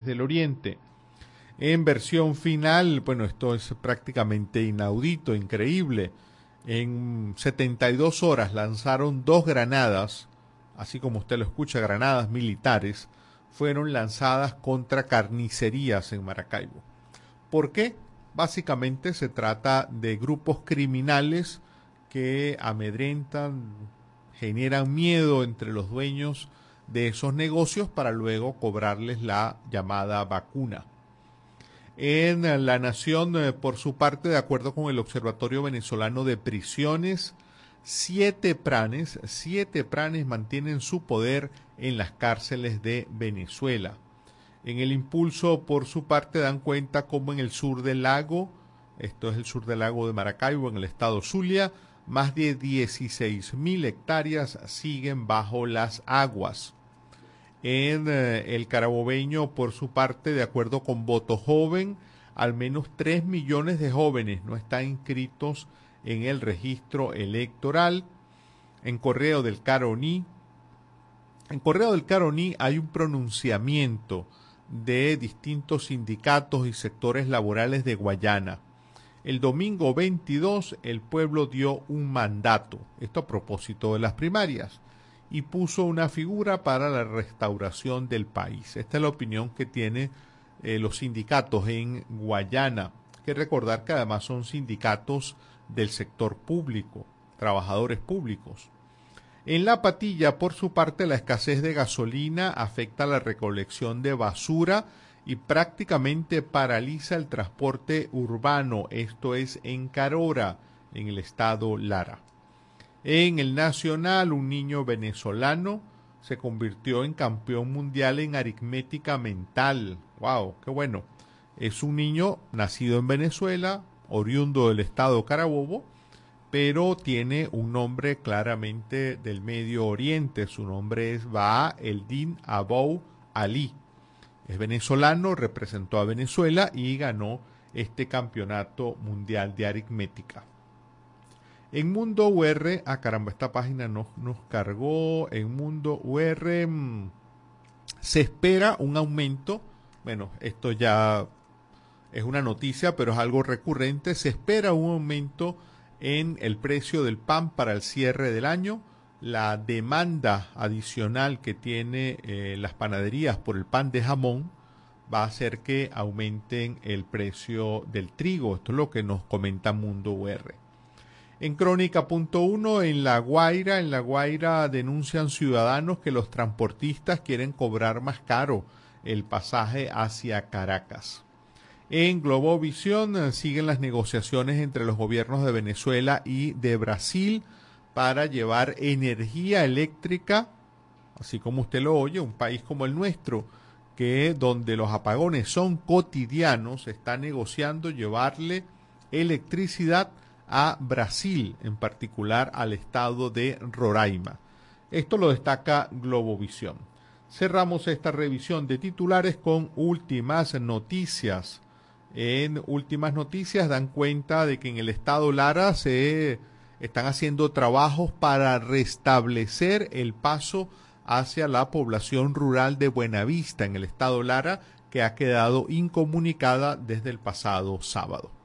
del Oriente. En versión final, bueno, esto es prácticamente inaudito, increíble. En 72 horas lanzaron dos granadas, así como usted lo escucha, granadas militares, fueron lanzadas contra carnicerías en Maracaibo. ¿Por qué? Básicamente se trata de grupos criminales que amedrentan, generan miedo entre los dueños de esos negocios para luego cobrarles la llamada vacuna. En la Nación, eh, por su parte, de acuerdo con el Observatorio Venezolano de Prisiones, siete pranes, siete pranes mantienen su poder en las cárceles de Venezuela. En el impulso, por su parte, dan cuenta como en el sur del lago, esto es el sur del lago de Maracaibo, en el estado Zulia, más de 16 mil hectáreas siguen bajo las aguas. En eh, el carabobeño, por su parte, de acuerdo con Voto Joven, al menos 3 millones de jóvenes no están inscritos en el registro electoral. En Correo del Caroní, en Correo del Caroní hay un pronunciamiento de distintos sindicatos y sectores laborales de Guayana. El domingo 22 el pueblo dio un mandato, esto a propósito de las primarias y puso una figura para la restauración del país. Esta es la opinión que tienen eh, los sindicatos en Guayana. Hay que recordar que además son sindicatos del sector público, trabajadores públicos. En La Patilla, por su parte, la escasez de gasolina afecta la recolección de basura y prácticamente paraliza el transporte urbano, esto es en Carora, en el estado Lara. En el Nacional, un niño venezolano se convirtió en campeón mundial en aritmética mental. ¡Wow! ¡Qué bueno! Es un niño nacido en Venezuela, oriundo del estado Carabobo, pero tiene un nombre claramente del Medio Oriente. Su nombre es Ba'a Eldin Abou Ali. Es venezolano, representó a Venezuela y ganó este campeonato mundial de aritmética. En Mundo UR, ah caramba, esta página nos, nos cargó. En Mundo UR mm, se espera un aumento. Bueno, esto ya es una noticia, pero es algo recurrente. Se espera un aumento en el precio del pan para el cierre del año. La demanda adicional que tiene eh, las panaderías por el pan de jamón va a hacer que aumenten el precio del trigo. Esto es lo que nos comenta Mundo UR. En Crónica.1, en La Guaira, en La Guaira denuncian ciudadanos que los transportistas quieren cobrar más caro el pasaje hacia Caracas. En Globovisión eh, siguen las negociaciones entre los gobiernos de Venezuela y de Brasil para llevar energía eléctrica, así como usted lo oye, un país como el nuestro, que donde los apagones son cotidianos, está negociando llevarle electricidad a Brasil, en particular al estado de Roraima. Esto lo destaca Globovisión. Cerramos esta revisión de titulares con últimas noticias. En últimas noticias dan cuenta de que en el estado Lara se están haciendo trabajos para restablecer el paso hacia la población rural de Buenavista en el estado Lara que ha quedado incomunicada desde el pasado sábado.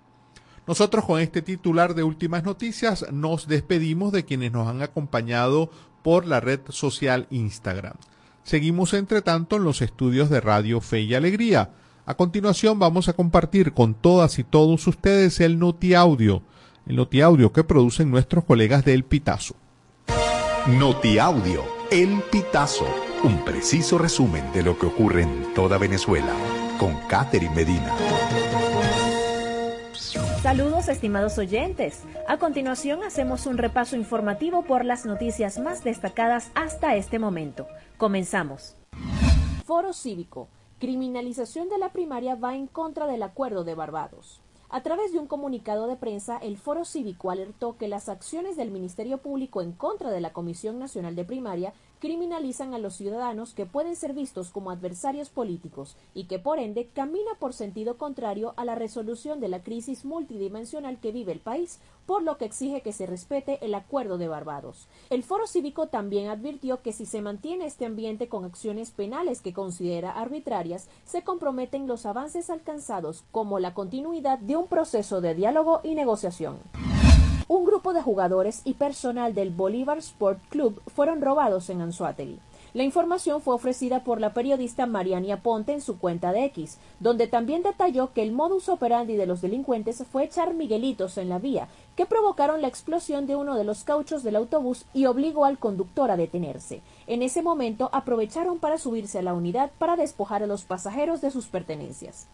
Nosotros con este titular de últimas noticias nos despedimos de quienes nos han acompañado por la red social Instagram. Seguimos entre tanto en los estudios de Radio Fe y Alegría. A continuación vamos a compartir con todas y todos ustedes el Noti Audio, el Noti Audio que producen nuestros colegas del Pitazo. Noti Audio, El Pitazo, un preciso resumen de lo que ocurre en toda Venezuela, con Catherine Medina. Saludos estimados oyentes. A continuación hacemos un repaso informativo por las noticias más destacadas hasta este momento. Comenzamos. Foro Cívico. Criminalización de la primaria va en contra del acuerdo de Barbados. A través de un comunicado de prensa, el Foro Cívico alertó que las acciones del Ministerio Público en contra de la Comisión Nacional de Primaria criminalizan a los ciudadanos que pueden ser vistos como adversarios políticos y que por ende camina por sentido contrario a la resolución de la crisis multidimensional que vive el país, por lo que exige que se respete el Acuerdo de Barbados. El Foro Cívico también advirtió que si se mantiene este ambiente con acciones penales que considera arbitrarias, se comprometen los avances alcanzados como la continuidad de un proceso de diálogo y negociación. Un grupo de jugadores y personal del Bolívar Sport Club fueron robados en Anzuategui. La información fue ofrecida por la periodista Mariania Ponte en su cuenta de X, donde también detalló que el modus operandi de los delincuentes fue echar miguelitos en la vía, que provocaron la explosión de uno de los cauchos del autobús y obligó al conductor a detenerse. En ese momento aprovecharon para subirse a la unidad para despojar a los pasajeros de sus pertenencias.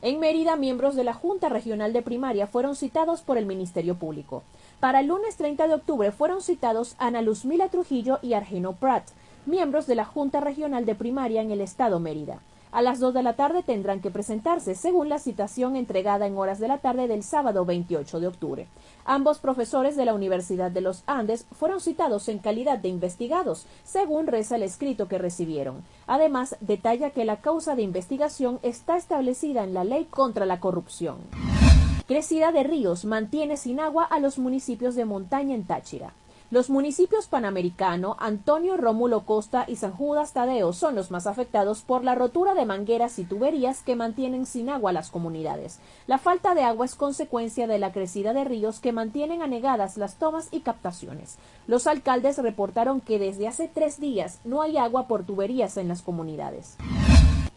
En Mérida, miembros de la Junta Regional de Primaria fueron citados por el Ministerio Público. Para el lunes 30 de octubre fueron citados Ana Luzmila Trujillo y Argeno Prat, miembros de la Junta Regional de Primaria en el Estado Mérida. A las 2 de la tarde tendrán que presentarse, según la citación entregada en horas de la tarde del sábado 28 de octubre. Ambos profesores de la Universidad de los Andes fueron citados en calidad de investigados, según reza el escrito que recibieron. Además, detalla que la causa de investigación está establecida en la Ley contra la Corrupción. Crecida de ríos mantiene sin agua a los municipios de montaña en Táchira. Los municipios Panamericano, Antonio Rómulo Costa y San Judas Tadeo son los más afectados por la rotura de mangueras y tuberías que mantienen sin agua las comunidades. La falta de agua es consecuencia de la crecida de ríos que mantienen anegadas las tomas y captaciones. Los alcaldes reportaron que desde hace tres días no hay agua por tuberías en las comunidades.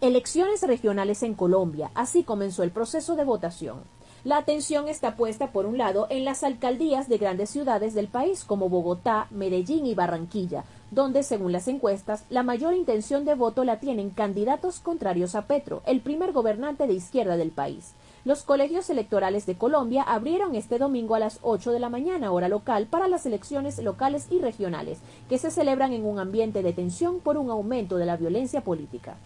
Elecciones regionales en Colombia. Así comenzó el proceso de votación. La atención está puesta, por un lado, en las alcaldías de grandes ciudades del país, como Bogotá, Medellín y Barranquilla, donde, según las encuestas, la mayor intención de voto la tienen candidatos contrarios a Petro, el primer gobernante de izquierda del país. Los colegios electorales de Colombia abrieron este domingo a las 8 de la mañana hora local para las elecciones locales y regionales, que se celebran en un ambiente de tensión por un aumento de la violencia política.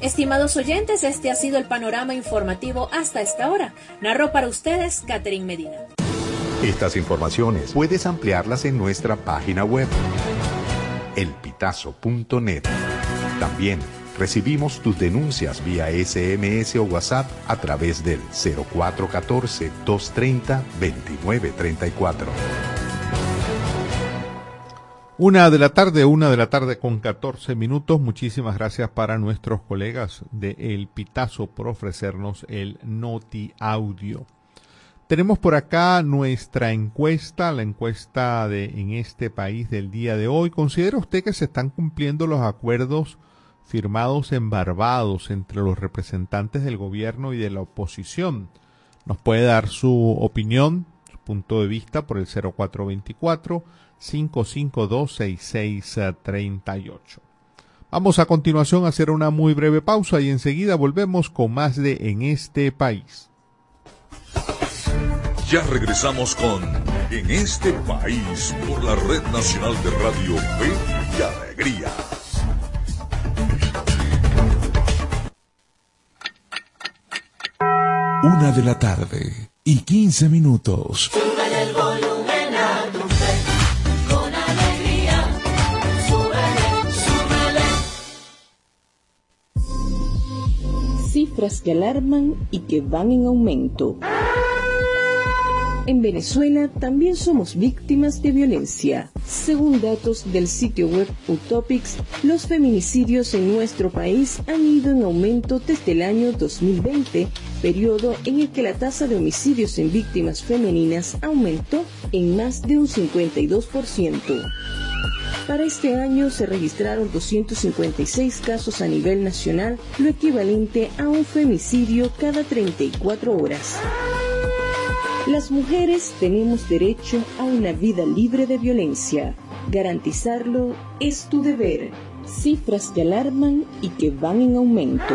Estimados oyentes, este ha sido el panorama informativo hasta esta hora. Narró para ustedes Catherine Medina. Estas informaciones puedes ampliarlas en nuestra página web elpitazo.net. También Recibimos tus denuncias vía SMS o WhatsApp a través del 0414-230-2934. Una de la tarde, una de la tarde con 14 minutos. Muchísimas gracias para nuestros colegas de El Pitazo por ofrecernos el Noti Audio. Tenemos por acá nuestra encuesta, la encuesta de en este país del día de hoy. ¿Considera usted que se están cumpliendo los acuerdos firmados en Barbados entre los representantes del gobierno y de la oposición. Nos puede dar su opinión, su punto de vista por el 0424 552 6638. Vamos a continuación a hacer una muy breve pausa y enseguida volvemos con más de En este país. Ya regresamos con En este país por la Red Nacional de Radio Fe y Alegría. Una de la tarde y 15 minutos. Sube el volumen a tu fe, con alegría. Súbele, súbele. Cifras que alarman y que van en aumento. En Venezuela también somos víctimas de violencia. Según datos del sitio web Utopics, los feminicidios en nuestro país han ido en aumento desde el año 2020, periodo en el que la tasa de homicidios en víctimas femeninas aumentó en más de un 52%. Para este año se registraron 256 casos a nivel nacional, lo equivalente a un femicidio cada 34 horas. Las mujeres tenemos derecho a una vida libre de violencia. Garantizarlo es tu deber. Cifras que alarman y que van en aumento.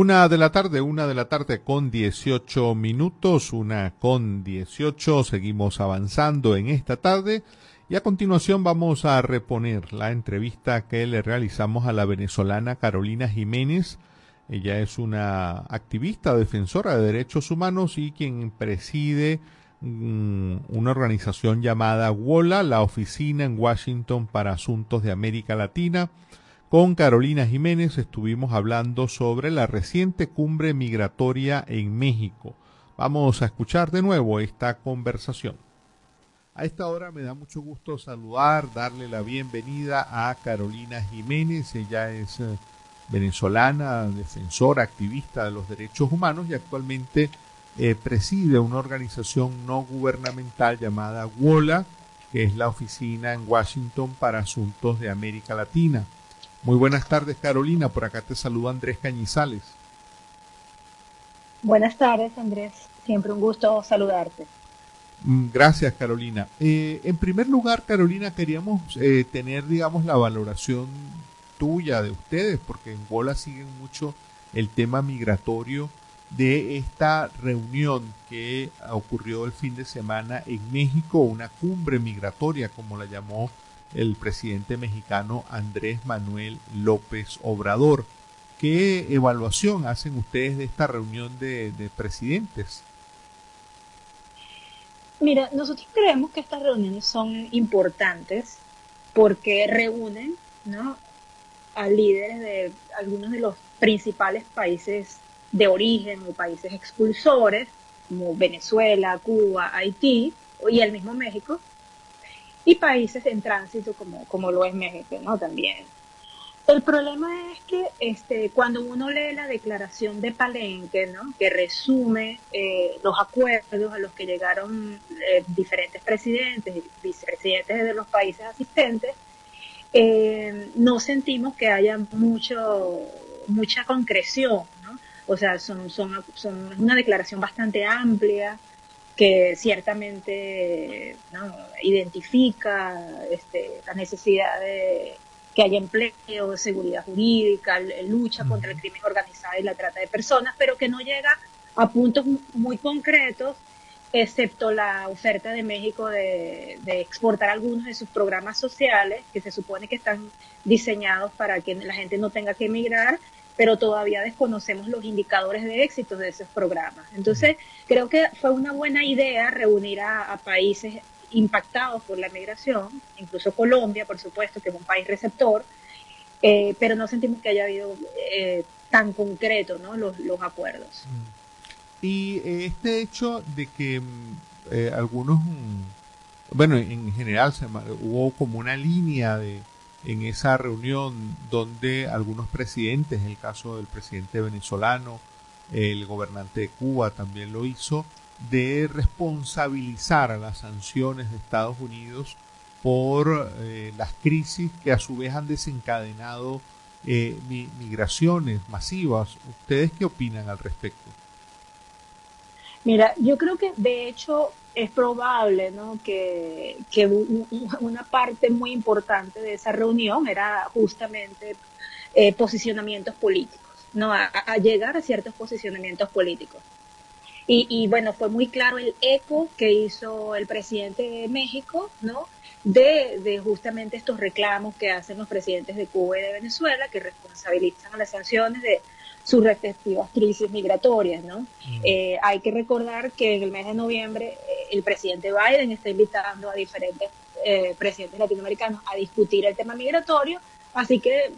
Una de la tarde, una de la tarde con 18 minutos, una con 18, seguimos avanzando en esta tarde y a continuación vamos a reponer la entrevista que le realizamos a la venezolana Carolina Jiménez. Ella es una activista defensora de derechos humanos y quien preside mm, una organización llamada WOLA, la Oficina en Washington para Asuntos de América Latina. Con Carolina Jiménez estuvimos hablando sobre la reciente cumbre migratoria en México. Vamos a escuchar de nuevo esta conversación. A esta hora me da mucho gusto saludar, darle la bienvenida a Carolina Jiménez. Ella es eh, venezolana, defensora, activista de los derechos humanos y actualmente eh, preside una organización no gubernamental llamada WOLA, que es la oficina en Washington para asuntos de América Latina. Muy buenas tardes, Carolina. Por acá te saluda Andrés Cañizales. Buenas tardes, Andrés. Siempre un gusto saludarte. Mm, Gracias, Carolina. Eh, en primer lugar, Carolina, queríamos eh, tener, digamos, la valoración tuya de ustedes, porque en Bola siguen mucho el tema migratorio de esta reunión que ocurrió el fin de semana en México, una cumbre migratoria, como la llamó el presidente mexicano Andrés Manuel López Obrador. ¿Qué evaluación hacen ustedes de esta reunión de, de presidentes? Mira, nosotros creemos que estas reuniones son importantes porque reúnen ¿no? a líderes de algunos de los principales países de origen o países expulsores, como Venezuela, Cuba, Haití y el mismo México, y países en tránsito como, como lo es México, ¿no? También. El problema es que este, cuando uno lee la declaración de Palenque, ¿no? que resume eh, los acuerdos a los que llegaron eh, diferentes presidentes y vicepresidentes de los países asistentes, eh, no sentimos que haya mucho, mucha concreción. ¿no? O sea, son, son, son una declaración bastante amplia, que ciertamente ¿no? identifica este, la necesidad de que haya empleo, seguridad jurídica, lucha contra el crimen organizado y la trata de personas, pero que no llega a puntos muy concretos, excepto la oferta de México de, de exportar algunos de sus programas sociales, que se supone que están diseñados para que la gente no tenga que emigrar, pero todavía desconocemos los indicadores de éxito de esos programas. Entonces, creo que fue una buena idea reunir a, países impactados por la migración, incluso Colombia, por supuesto, que es un país receptor, eh, pero no sentimos que haya habido eh, tan concreto ¿no? los, los acuerdos. Y eh, este hecho de que eh, algunos, bueno, en general hubo como una línea de en esa reunión donde algunos presidentes, el caso del presidente venezolano, el gobernante de Cuba también lo hizo, de responsabilizar a las sanciones de Estados Unidos por eh, las crisis que a su vez han desencadenado eh, migraciones masivas. ¿Ustedes qué opinan al respecto? Mira, yo creo que de hecho es probable ¿no? que, que una parte muy importante de esa reunión era justamente eh, posicionamientos políticos. ¿no? a, a llegar a ciertos posicionamientos políticos. Y, y, bueno, fue muy claro el eco que hizo el presidente de México, ¿no? De, de, justamente estos reclamos que hacen los presidentes de Cuba y de Venezuela, que responsabilizan a las sanciones de sus respectivas crisis migratorias, ¿no? Mm. Eh, hay que recordar que en el mes de noviembre eh, el presidente Biden está invitando a diferentes eh, presidentes latinoamericanos a discutir el tema migratorio, así que eh,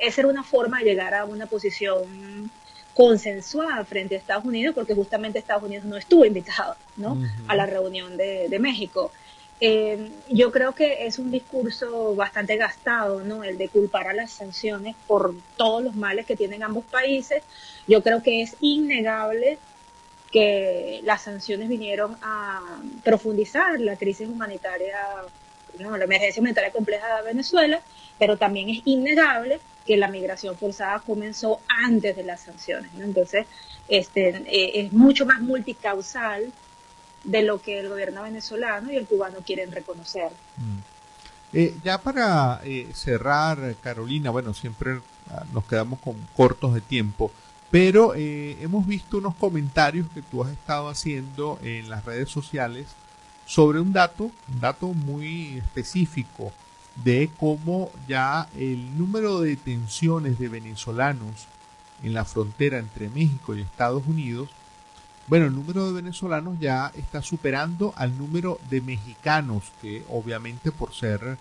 esa era una forma de llegar a una posición consensuada frente a Estados Unidos, porque justamente Estados Unidos no estuvo invitado ¿no? Uh -huh. a la reunión de, de México. Eh, yo creo que es un discurso bastante gastado, ¿no? El de culpar a las sanciones por todos los males que tienen ambos países. Yo creo que es innegable que las sanciones vinieron a profundizar la crisis humanitaria, ¿no? la emergencia humanitaria compleja de Venezuela, pero también es innegable que la migración forzada comenzó antes de las sanciones. ¿no? Entonces, este, eh, es mucho más multicausal de lo que el gobierno venezolano y el cubano quieren reconocer. Mm. Eh, ya para eh, cerrar, Carolina, bueno, siempre ah, nos quedamos con cortos de tiempo, pero eh, hemos visto unos comentarios que tú has estado haciendo en las redes sociales sobre un dato, un dato muy específico de cómo ya el número de detenciones de venezolanos en la frontera entre México y Estados Unidos bueno, el número de venezolanos ya está superando al número de mexicanos, que obviamente por ser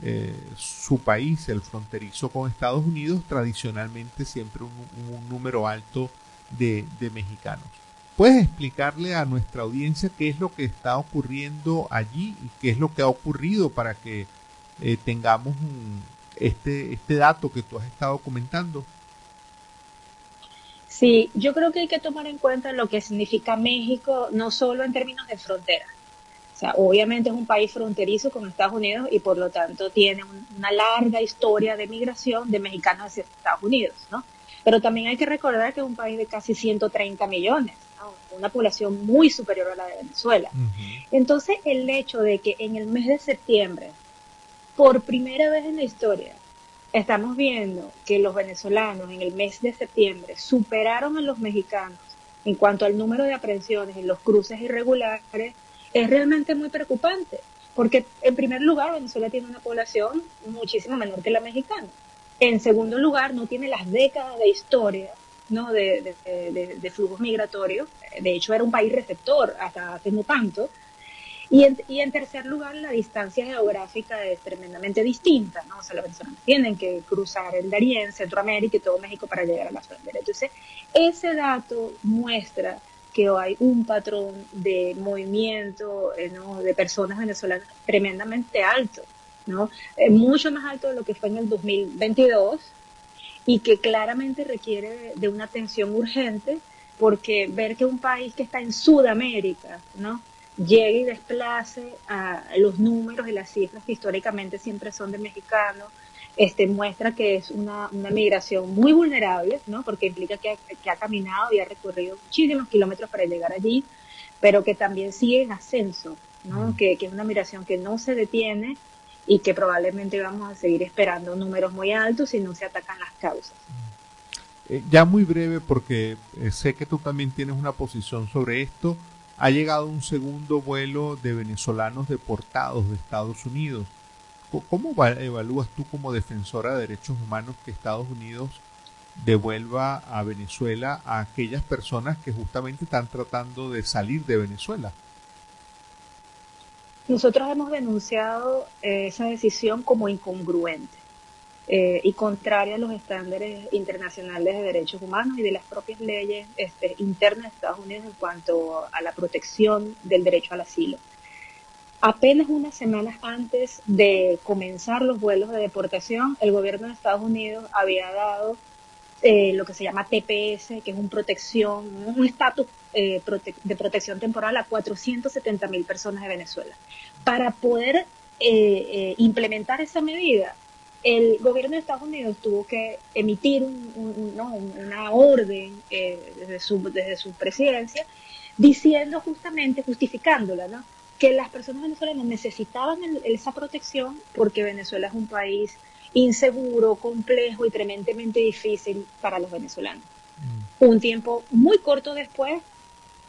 eh, su país, el fronterizo con Estados Unidos, tradicionalmente siempre un, un número alto de, mexicanos. ¿Puedes explicarle a nuestra audiencia qué es lo que está ocurriendo allí y qué es lo que ha ocurrido para que eh, tengamos un, este, este dato que tú has estado comentando? Sí, yo creo que hay que tomar en cuenta lo que significa México, no solo en términos de frontera. O sea, obviamente es un país fronterizo con Estados Unidos y por lo tanto tiene un, una larga historia de migración de mexicanos hacia Estados Unidos, ¿no? Pero también hay que recordar que es un país de casi 130 millones, ¿no? una población muy superior a la de Venezuela. Uh -huh. Entonces, el hecho de que en el mes de septiembre, por primera vez en la historia, estamos viendo que los venezolanos en el mes de septiembre superaron a los mexicanos en cuanto al número de aprehensiones en los cruces irregulares, es realmente muy preocupante, porque en primer lugar Venezuela tiene una población muchísimo menor que la mexicana. En segundo lugar, no tiene las décadas de historia ¿no? de, de, de, de flujos migratorios. De hecho, era un país receptor hasta hace no tanto. Y en, y en, tercer lugar, la distancia geográfica es tremendamente distinta, ¿no? O sea, los venezolanos tienen que cruzar el Darién, Centroamérica y todo México para llegar a la frontera. Entonces, ese dato muestra que hay un patrón de movimiento eh, de personas venezolanas tremendamente alto, ¿no? Eh, mucho más alto de lo que fue en el 2022 y que claramente requiere de una atención urgente porque ver que un país que está en Sudamérica, ¿no? Llegue y desplace a los números y las cifras que históricamente siempre son de mexicanos, este, muestra que es una, una migración muy vulnerable, ¿no? porque implica que ha, que ha caminado y ha recorrido muchísimos kilómetros para llegar allí, pero que también sigue en ascenso, ¿no? Mm. Que, que es una migración que no se detiene y que probablemente vamos a seguir esperando números muy altos si no se atacan las causas. Eh, ya muy breve, porque eh, sé que tú también tienes una posición sobre esto ha llegado un segundo vuelo de venezolanos deportados de Estados Unidos. ¿Cómo evalúas tú como defensora de derechos humanos que Estados Unidos devuelva a Venezuela a aquellas personas que justamente están tratando de salir de Venezuela? Nosotros hemos denunciado eh, esa decisión como incongruente eh, y contraria a los estándares internacionales de derechos humanos y de las propias leyes este, internas de Estados Unidos en cuanto a la protección del derecho al asilo. Apenas unas semanas antes de comenzar los vuelos de deportación, el gobierno de Estados Unidos había dado eh, lo que se llama TPS, que es un protección, un estatus eh, de protección temporal a 470 mil personas de Venezuela. Para poder eh, implementar esa medida, el gobierno de Estados Unidos tuvo que emitir un, un, no, una orden eh, desde, su, desde su presidencia diciendo justamente, justificándola, ¿no? que las personas venezolanas necesitaban el, esa protección porque Venezuela es un país inseguro, complejo y tremendamente difícil para los venezolanos. Un tiempo muy corto después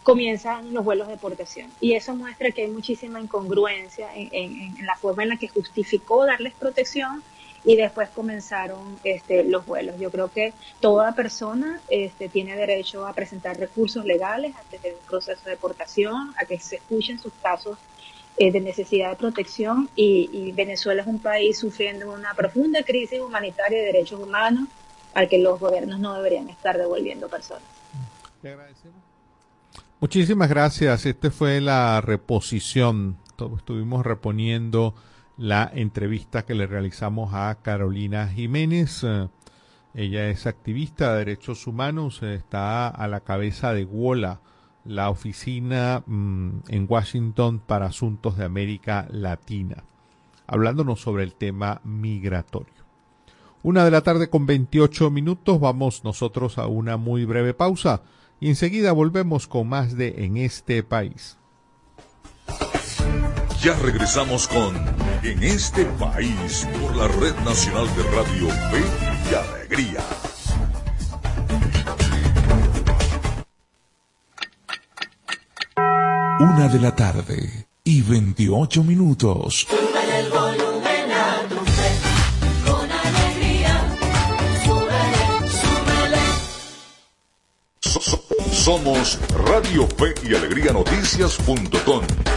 comienzan los vuelos de deportación y eso muestra que hay muchísima incongruencia en, en- en la forma en la que justificó darles protección y después comenzaron este, los vuelos. Yo creo que toda persona este, tiene derecho a presentar recursos legales antes de un proceso de deportación, a que se escuchen sus casos eh, de necesidad de protección y, y Venezuela es un país sufriendo una profunda crisis humanitaria de derechos humanos al que los gobiernos no deberían estar devolviendo personas. Le agradecemos. Muchísimas gracias. Esta fue la reposición. Estuvimos reponiendo la entrevista que le realizamos a Carolina Jiménez. Eh, Ella es activista de derechos humanos, eh, está a la cabeza de WOLA, la oficina mm, en Washington para asuntos de América Latina, hablándonos sobre el tema migratorio. Una de la tarde con 28 minutos, vamos nosotros a una muy breve pausa y enseguida volvemos con más de En este país. Ya regresamos con En este país por la Red Nacional de Radio Fe y Alegría. Una de la tarde y 28 minutos. Somos Radio Fe y Alegría Noticias.com.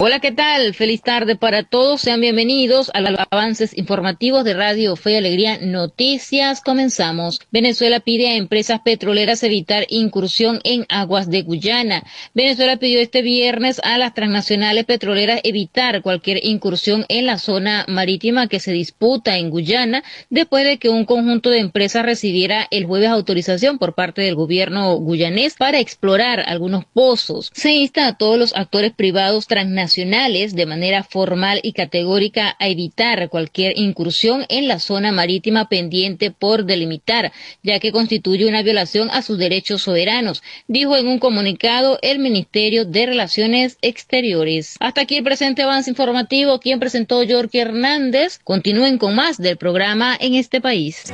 Hola, ¿qué tal? Feliz tarde para todos. Sean bienvenidos a los avances informativos de Radio Fe y Alegría Noticias. Comenzamos. Venezuela pide a empresas petroleras evitar incursión en aguas de Guyana. Venezuela pidió este viernes a las transnacionales petroleras evitar cualquier incursión en la zona marítima que se disputa en Guyana después de que un conjunto de empresas recibiera el jueves autorización por parte del gobierno guyanés para explorar algunos pozos. Se insta a todos los actores privados transnacionales de manera formal y categórica a evitar cualquier incursión en la zona marítima pendiente por delimitar, ya que constituye una violación a sus derechos soberanos, dijo en un comunicado el Ministerio de Relaciones Exteriores. Hasta aquí el presente avance informativo, quien presentó Yorkie Hernández. Continúen con más del programa en este país.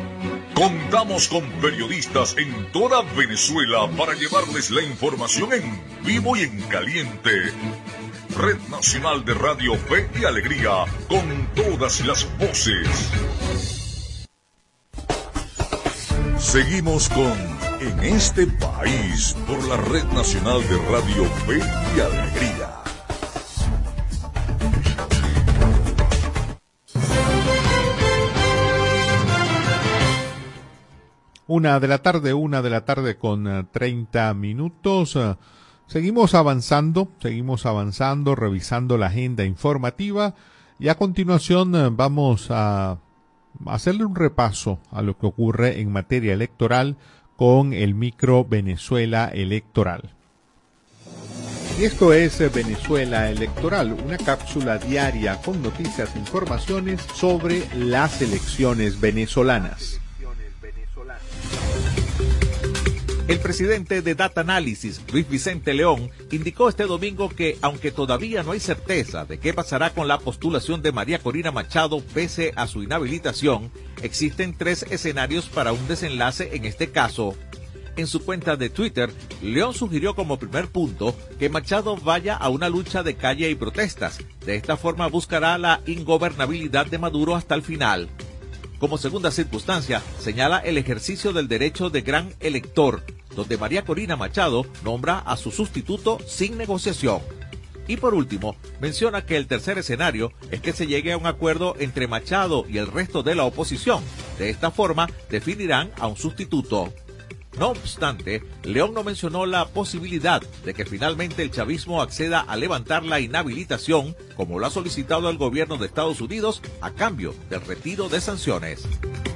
Contamos con periodistas en toda Venezuela para llevarles la información en vivo y en caliente. Red Nacional de Radio Fe y Alegría, con todas las voces. Seguimos con En este país por la Red Nacional de Radio Fe y Alegría. Una de la tarde, una de la tarde con eh, 30 minutos. Seguimos avanzando, seguimos avanzando, revisando la agenda informativa y a continuación eh, vamos a hacerle un repaso a lo que ocurre en materia electoral con el micro Venezuela electoral. Y esto es eh, Venezuela Electoral, una cápsula diaria con noticias e informaciones sobre las elecciones venezolanas. El presidente de Data Analysis, Luis Vicente León, indicó este domingo que, aunque todavía no hay certeza de qué pasará con la postulación de María Corina Machado pese a su inhabilitación, existen tres escenarios para un desenlace en este caso. En su cuenta de Twitter, León sugirió como primer punto que Machado vaya a una lucha de calle y protestas. De esta forma buscará la ingobernabilidad de Maduro hasta el final. Como segunda circunstancia, señala el ejercicio del derecho de gran elector, donde María Corina Machado nombra a su sustituto sin negociación. Y por último, menciona que el tercer escenario es que se llegue a un acuerdo entre Machado y el resto de la oposición. De esta forma, definirán a un sustituto. No obstante, León no mencionó la posibilidad de que finalmente el chavismo acceda a levantar la inhabilitación, como lo ha solicitado el gobierno de Estados Unidos, a cambio del retiro de sanciones.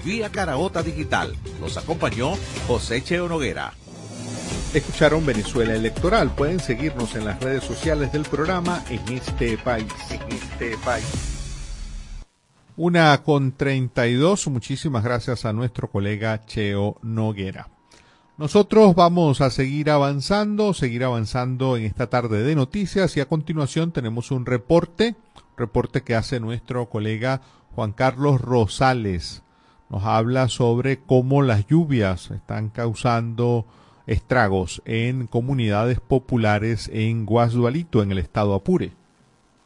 Vía Caraota Digital, los acompañó José Cheo Noguera. Escucharon Venezuela Electoral. Pueden seguirnos en las redes sociales del programa en este país. En este país. Una con 32. Muchísimas gracias a nuestro colega Cheo Noguera. Nosotros vamos a seguir avanzando, seguir avanzando en esta tarde de noticias y a continuación tenemos un reporte, reporte que hace nuestro colega Juan Carlos Rosales. Nos habla sobre cómo las lluvias están causando estragos en comunidades populares en Guasdualito, en el estado Apure.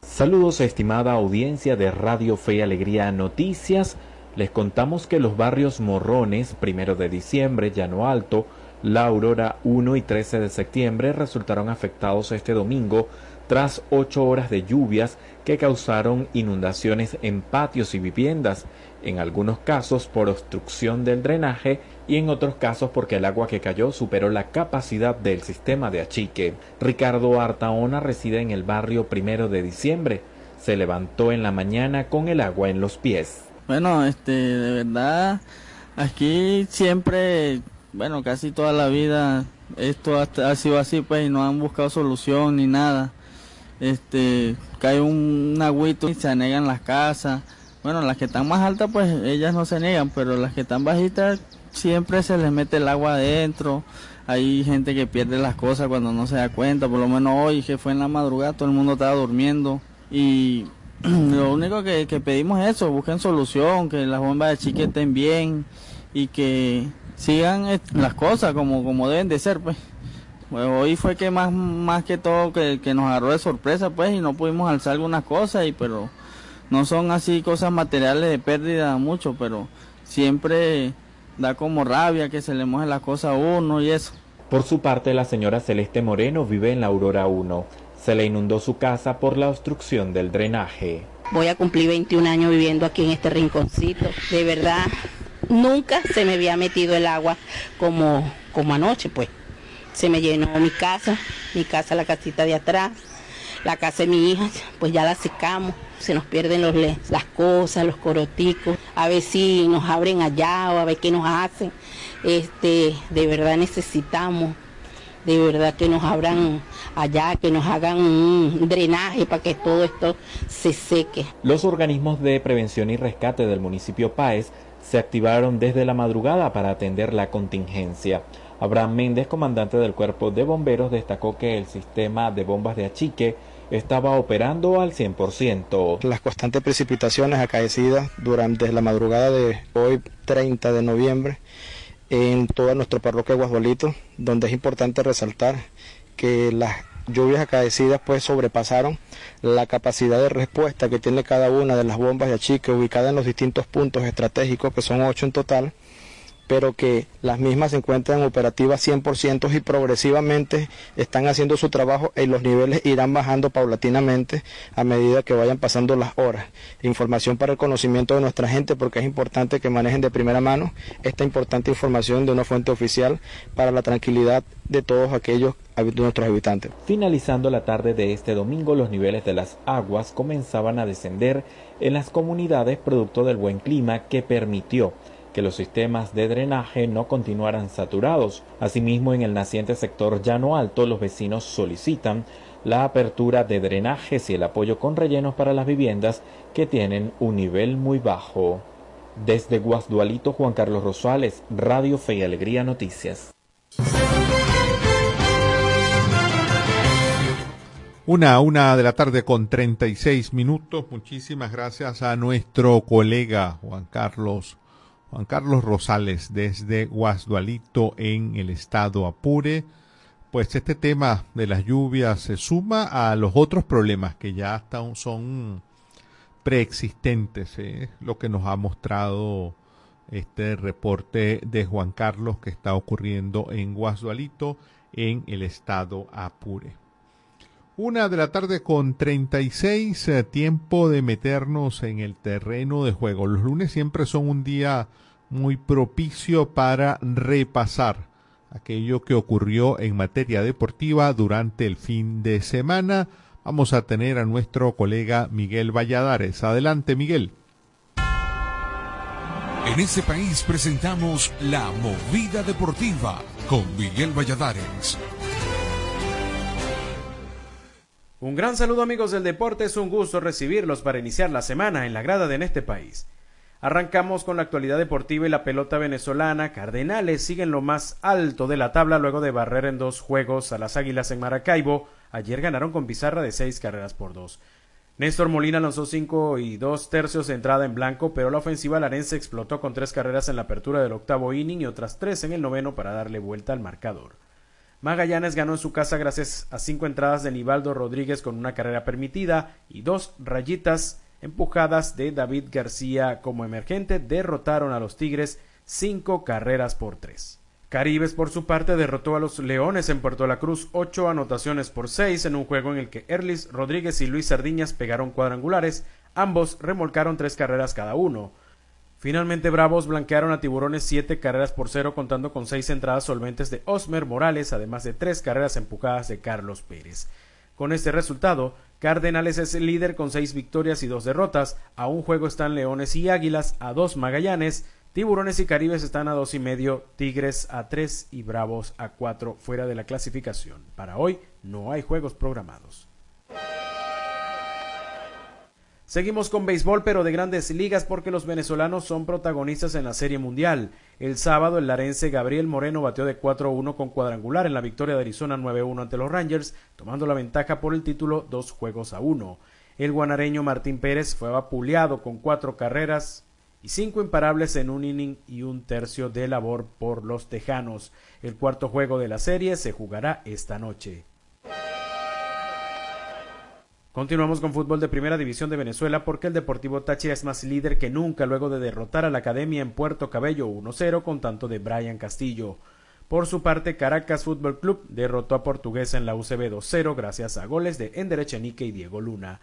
Saludos estimada audiencia de Radio Fe y Alegría Noticias. Les contamos que los barrios Morrones, primero de diciembre, Llano Alto, La Aurora 1 y 13 de septiembre resultaron afectados este domingo tras ocho horas de lluvias que causaron inundaciones en patios y viviendas, en algunos casos por obstrucción del drenaje y en otros casos porque el agua que cayó superó la capacidad del sistema de achique. Ricardo Artaona reside en el barrio primero de diciembre. Se levantó en la mañana con el agua en los pies. Bueno, este, de verdad, aquí siempre, bueno, casi toda la vida esto ha, sido así, pues, y no han buscado solución ni nada. Este, cae un, un agüito y se anegan las casas. Bueno, las que están más altas, pues, ellas no se niegan, pero las que están bajitas, siempre se les mete el agua adentro. Hay gente que pierde las cosas cuando no se da cuenta. Por lo menos hoy, que fue en la madrugada, todo el mundo estaba durmiendo. Y lo único que, que pedimos es eso, busquen solución, que las bombas de chique estén bien y que sigan las cosas como, como deben de ser, pues. Bueno, hoy fue que más, más que todo que, que nos agarró de sorpresa, pues, y no pudimos alzar algunas cosas, y pero no son así cosas materiales de pérdida mucho, pero siempre da como rabia que se le moje la cosa a uno y eso. Por su parte, la señora Celeste Moreno vive en la Aurora 1. Se le inundó su casa por la obstrucción del drenaje. Voy a cumplir 21 años viviendo aquí en este rinconcito. De verdad, nunca se me había metido el agua como, como anoche, pues. Se me llenó mi casa, mi casa, la casita de atrás, la casa de mi hija, pues ya la secamos. Se nos pierden los, las cosas, los coroticos. A ver si nos abren allá o a ver qué nos hacen. Este, de verdad necesitamos de verdad que nos abran allá, que nos hagan un drenaje para que todo esto se seque. Los organismos de prevención y rescate del municipio Páez se activaron desde la madrugada para atender la contingencia. Abraham Méndez, comandante del cuerpo de bomberos, destacó que el sistema de bombas de achique estaba operando al 100%. Las constantes precipitaciones acaecidas durante la madrugada de hoy 30 de noviembre en toda nuestra parroquia de Guasdualito, donde es importante resaltar que las lluvias acaecidas pues sobrepasaron la capacidad de respuesta que tiene cada una de las bombas de achique ubicadas en los distintos puntos estratégicos, que son ocho en total, pero que las mismas se encuentran operativas 100% y progresivamente están haciendo su trabajo y los niveles irán bajando paulatinamente a medida que vayan pasando las horas. Información para el conocimiento de nuestra gente porque es importante que manejen de primera mano esta importante información de una fuente oficial para la tranquilidad de todos aquellos de nuestros habitantes. Finalizando la tarde de este domingo, los niveles de las aguas comenzaban a descender en las comunidades producto del buen clima que permitió que los sistemas de drenaje no continuaran saturados. Asimismo, en el naciente sector llano alto, los vecinos solicitan la apertura de drenajes y el apoyo con rellenos para las viviendas que tienen un nivel muy bajo. Desde Guasdualito, Juan Carlos Rosales, Radio Fe y Alegría Noticias. Una, una de la tarde con 36 minutos. Muchísimas gracias a nuestro colega Juan Carlos, Juan Carlos Rosales desde Guasdualito en el estado Apure. Pues este tema de las lluvias se suma a los otros problemas que ya son preexistentes, ¿eh? lo que nos ha mostrado este reporte de Juan Carlos que está ocurriendo en Guasdualito en el estado Apure. Una de la tarde con 36, eh, tiempo de meternos en el terreno de juego. Los lunes siempre son un día muy propicio para repasar aquello que ocurrió en materia deportiva durante el fin de semana. Vamos a tener a nuestro colega Miguel Valladares. Adelante, Miguel. En este país presentamos La Movida Deportiva con Miguel Valladares. Un gran saludo amigos del deporte, es un gusto recibirlos para iniciar la semana en la grada de este país. Arrancamos con la actualidad deportiva y la pelota venezolana. Cardenales siguen lo más alto de la tabla luego de barrer en dos juegos a las Águilas en Maracaibo. Ayer ganaron con pizarra de seis carreras por dos. Néstor Molina lanzó cinco y dos tercios de entrada en blanco, pero la ofensiva larense explotó con tres carreras en la apertura del octavo inning y otras tres en el noveno para darle vuelta al marcador. Magallanes ganó en su casa gracias a cinco entradas de Nivaldo Rodríguez con una carrera permitida y dos rayitas empujadas de David García como emergente derrotaron a los Tigres cinco carreras por tres. Caribes, por su parte, derrotó a los Leones en Puerto La Cruz ocho anotaciones por seis en un juego en el que Erlis Rodríguez y Luis Sardiñas pegaron cuadrangulares. Ambos remolcaron tres carreras cada uno. Finalmente, Bravos blanquearon a Tiburones siete carreras por cero, contando con seis entradas solventes de Osmer Morales, además de tres carreras empujadas de Carlos Pérez. Con este resultado, Cardenales es el líder con seis victorias y dos derrotas. A un juego están Leones y Águilas, a dos Magallanes, Tiburones y Caribes están a dos y medio, Tigres a tres y Bravos a cuatro fuera de la clasificación. Para hoy no hay juegos programados. Seguimos con béisbol, pero de grandes ligas porque los venezolanos son protagonistas en la Serie Mundial. El sábado, el larense Gabriel Moreno batió de 4-1 con cuadrangular en la victoria de Arizona 9-1 ante los Rangers, tomando la ventaja por el título dos juegos a uno. El guanareño Martín Pérez fue vapuleado con cuatro carreras, y cinco imparables en un inning y un tercio de labor por los Tejanos. El cuarto juego de la serie se jugará esta noche. Continuamos con fútbol de primera división de Venezuela porque el Deportivo Táchira es más líder que nunca luego de derrotar a la Academia en Puerto Cabello 1-0 con tanto de Brian Castillo. Por su parte, Caracas Fútbol Club derrotó a Portuguesa en la UCB 2-0 gracias a goles de Ender Echenique y Diego Luna.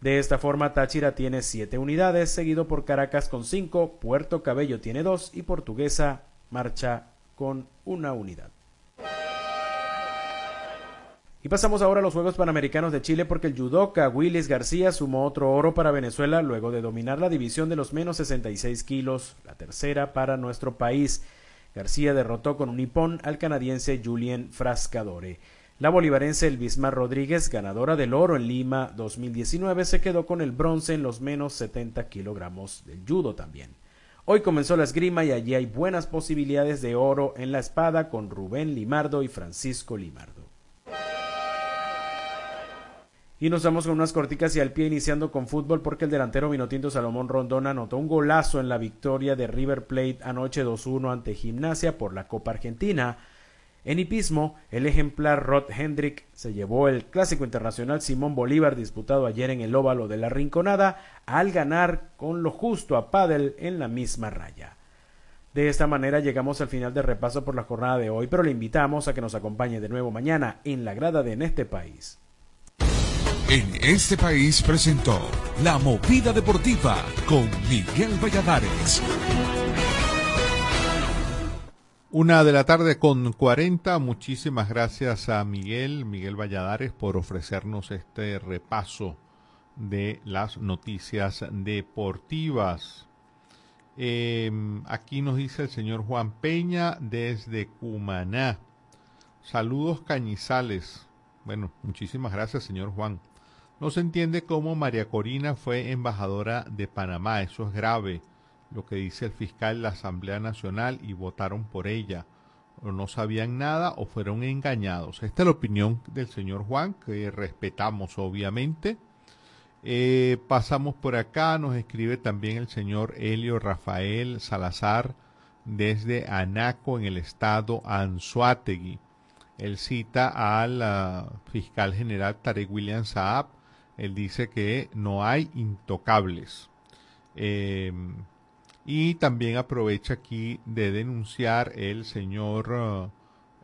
De esta forma, Táchira tiene siete unidades, seguido por Caracas con cinco, Puerto Cabello tiene dos y Portuguesa marcha con una unidad. Y pasamos ahora a los Juegos Panamericanos de Chile porque el judoka Willis García sumó otro oro para Venezuela luego de dominar la división de los menos 66 kilos, la tercera para nuestro país. García derrotó con un nipón al canadiense Julien Frascadore. La bolivarense Elvismar Rodríguez, ganadora del oro en Lima 2019, se quedó con el bronce en los menos 70 kilogramos del judo también. Hoy comenzó la esgrima y allí hay buenas posibilidades de oro en la espada con Rubén Limardo y Francisco Limardo. Y nos vamos con unas corticas y al pie iniciando con fútbol porque el delantero Vinotinto Salomón Rondón anotó un golazo en la victoria de River Plate anoche 2-1 ante Gimnasia por la Copa Argentina. En hipismo, el ejemplar Rod Hendrick se llevó el clásico internacional Simón Bolívar disputado ayer en el óvalo de la Rinconada al ganar con lo justo a Padel en la misma raya. De esta manera llegamos al final del repaso por la jornada de hoy, pero le invitamos a que nos acompañe de nuevo mañana en la grada de En este país. En este país presentó La Movida Deportiva con Miguel Valladares. Una de la tarde con 40. Muchísimas gracias a Miguel, Miguel Valladares, por ofrecernos este repaso de las noticias deportivas. Eh, aquí nos dice el señor Juan Peña desde Cumaná. Saludos cañizales. Bueno, muchísimas gracias, señor Juan. No se entiende cómo María Corina fue embajadora de Panamá. Eso es grave lo que dice el fiscal de la Asamblea Nacional y votaron por ella. O no sabían nada o fueron engañados. Esta es la opinión del señor Juan, que respetamos obviamente. Eh, pasamos por acá, nos escribe también el señor Helio Rafael Salazar desde Anaco en el estado Anzuategui. Él cita al uh, fiscal general Tarek William Saab. Él dice que no hay intocables. Eh, y también aprovecha aquí de denunciar el señor uh,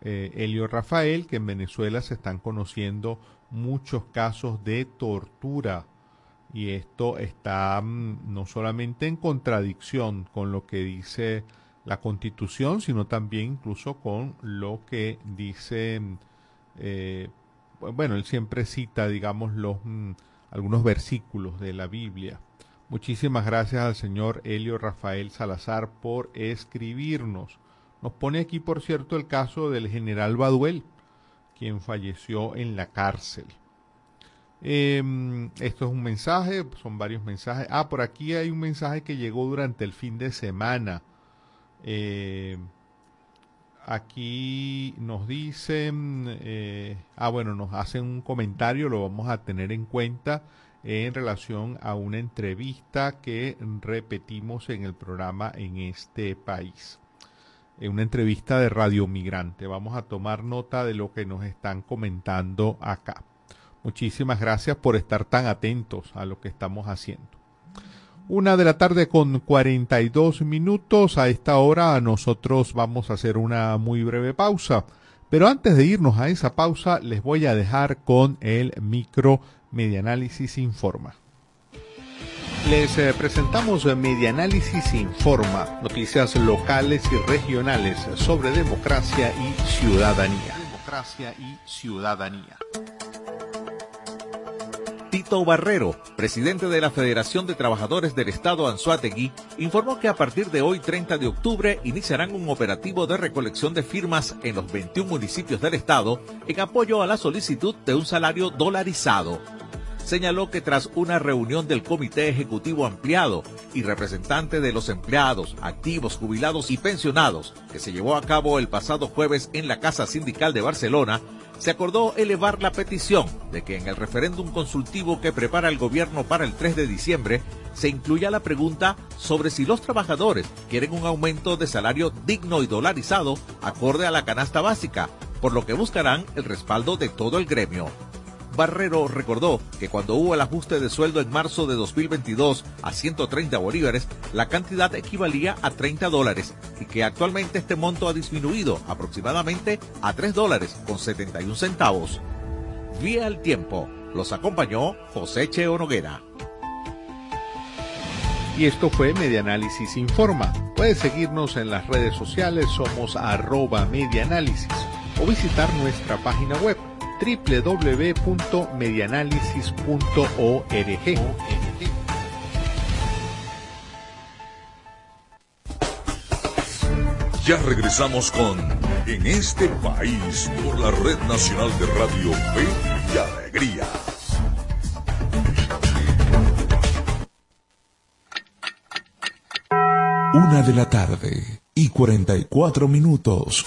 eh, Helio Rafael que en Venezuela se están conociendo muchos casos de tortura y esto está mm, no solamente en contradicción con lo que dice la constitución, sino también incluso con lo que dice, eh, bueno, él siempre cita, digamos, mm, algunos versículos de la Biblia. Muchísimas gracias al señor Helio Rafael Salazar por escribirnos. Nos pone aquí, por cierto, el caso del general Baduel, quien falleció en la cárcel. Em, esto es un mensaje, son varios mensajes. Ah, por aquí hay un mensaje que llegó durante el fin de semana. Eh, aquí nos dicen, eh, ah, bueno, nos hacen un comentario, lo vamos a tener en cuenta en relación a una entrevista que repetimos en el programa en este país. En una entrevista de Radio Migrante. Vamos a tomar nota de lo que nos están comentando acá. Muchísimas gracias por estar tan atentos a lo que estamos haciendo. Una de la tarde con 42 minutos. A esta hora nosotros vamos a hacer una muy breve pausa. Pero antes de irnos a esa pausa, les voy a dejar con el micro Medianálisis Informa. Les eh, presentamos Medianálisis Informa, noticias locales y regionales sobre democracia y ciudadanía. Democracia y ciudadanía. Tito Barrero, presidente de la Federación de Trabajadores del Estado Anzuategui, informó que a partir de hoy 30 de octubre iniciarán un operativo de recolección de firmas en los 21 municipios del estado en apoyo a la solicitud de un salario dolarizado. Señaló que tras una reunión del Comité Ejecutivo Ampliado y representante de los empleados, activos, jubilados y pensionados, que se llevó a cabo el pasado jueves en la Casa Sindical de Barcelona, se acordó elevar la petición de que en el referéndum consultivo que prepara el gobierno para el 3 de diciembre se incluya la pregunta sobre si los trabajadores quieren un aumento de salario digno y dolarizado acorde a la canasta básica, por lo que buscarán el respaldo de todo el gremio. Barrero recordó que cuando hubo el ajuste de sueldo en marzo de 2022 a 130 bolívares, la cantidad equivalía a 30 dólares y que actualmente este monto ha disminuido aproximadamente a 3 dólares con 71 centavos. Vía el tiempo. Los acompañó José Cheo Noguera. Y esto fue Medianálisis Informa. Puedes seguirnos en las redes sociales, somos arroba medianálisis o visitar nuestra página web www.medianálisis.org. Ya regresamos con En este país por la Red Nacional de Radio Fe y Alegría. Una de la tarde y 44 minutos.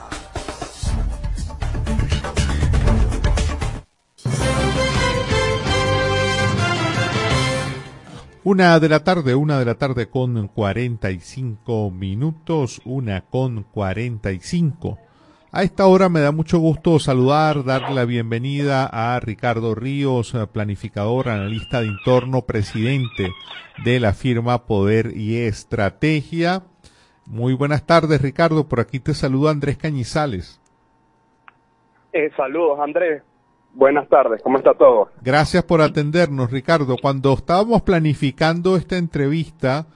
Una de la tarde, una de la tarde con 45 minutos, una con 45. A esta hora me da mucho gusto saludar, darle la bienvenida a Ricardo Ríos, planificador, analista de entorno, presidente de la firma Poder y Estrategia. Muy buenas tardes, Ricardo. Por aquí te saluda Andrés Cañizales. Eh, saludos, Andrés. Buenas tardes, ¿cómo está todo? Gracias por atendernos, Ricardo. Cuando estábamos planificando esta entrevista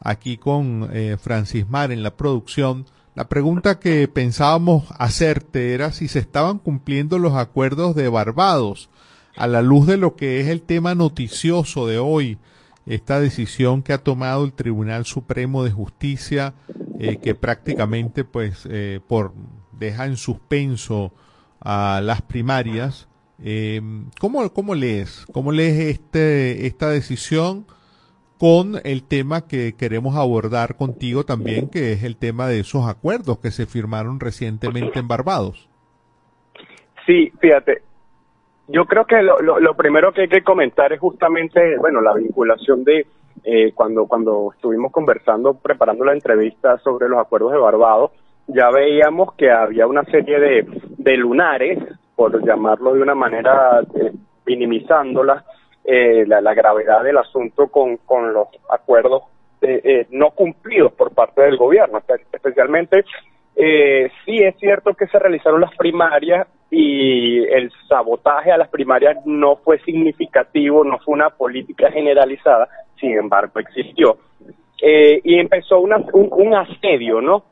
aquí con eh, Francis Mar en la producción, la pregunta que pensábamos hacerte era si se estaban cumpliendo los acuerdos de Barbados a la luz de lo que es el tema noticioso de hoy, esta decisión que ha tomado el Tribunal Supremo de Justicia, eh, que prácticamente pues eh, por deja en suspenso a las primarias. Eh, ¿cómo, ¿Cómo lees? ¿Cómo lees este, esta decisión con el tema que queremos abordar contigo también, que es el tema de esos acuerdos que se firmaron recientemente en Barbados? Sí, fíjate, yo creo que lo, lo, primero que hay que comentar es justamente, bueno, la vinculación de eh, cuando, cuando estuvimos conversando, preparando la entrevista sobre los acuerdos de Barbados, ya veíamos que había una serie de, de lunares, por llamarlo de una manera, eh, minimizándola, eh, la, gravedad del asunto con, con los acuerdos eh, eh, no cumplidos por parte del gobierno, especialmente eh, sí es cierto que se realizaron las primarias y el sabotaje a las primarias no fue significativo, no fue una política generalizada, sin embargo existió. Eh, y empezó una, un, un, asedio, ¿no?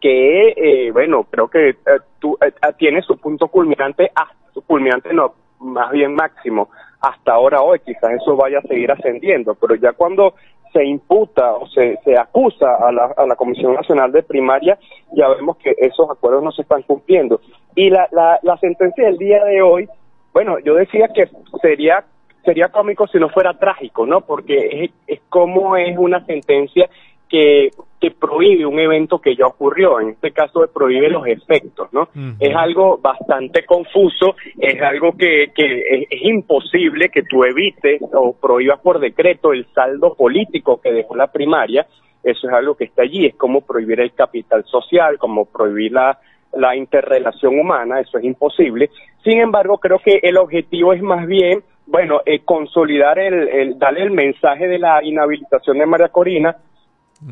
Que, eh, bueno, creo que eh, tú, eh, tiene su punto culminante, ah, su culminante no, más bien máximo, hasta ahora hoy, quizás eso vaya a seguir ascendiendo, pero ya cuando se imputa o se, se acusa a la, a la Comisión Nacional de Primaria, ya vemos que esos acuerdos no se están cumpliendo. Y la, la, la sentencia del día de hoy, bueno, yo decía que sería sería cómico si no fuera trágico, ¿no? Porque es, es como es una sentencia que, que prohíbe un evento que ya ocurrió, en este caso prohíbe los efectos, ¿no? Uh -huh. Es algo bastante confuso, es algo que, que es, es, imposible que tú evites o prohíbas por decreto el saldo político que dejó la primaria, eso es algo que está allí, es como prohibir el capital social, como prohibir la, la interrelación humana, eso es imposible. Sin embargo, creo que el objetivo es más bien, bueno, eh, consolidar el, el, darle el mensaje de la inhabilitación de María Corina,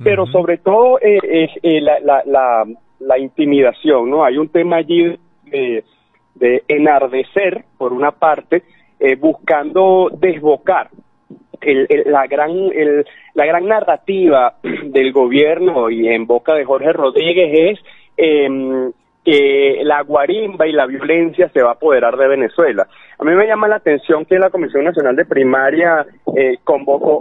pero sobre todo eh, eh, eh, la, la, la, la, intimidación, ¿no? Hay un tema allí de, de enardecer, por una parte, eh, buscando desbocar el, el, la gran el, la gran narrativa del gobierno y en boca de Jorge Rodríguez es eh, que la guarimba y la violencia se va a apoderar de Venezuela. A mí me llama la atención que la Comisión Nacional de Primaria eh, convocó,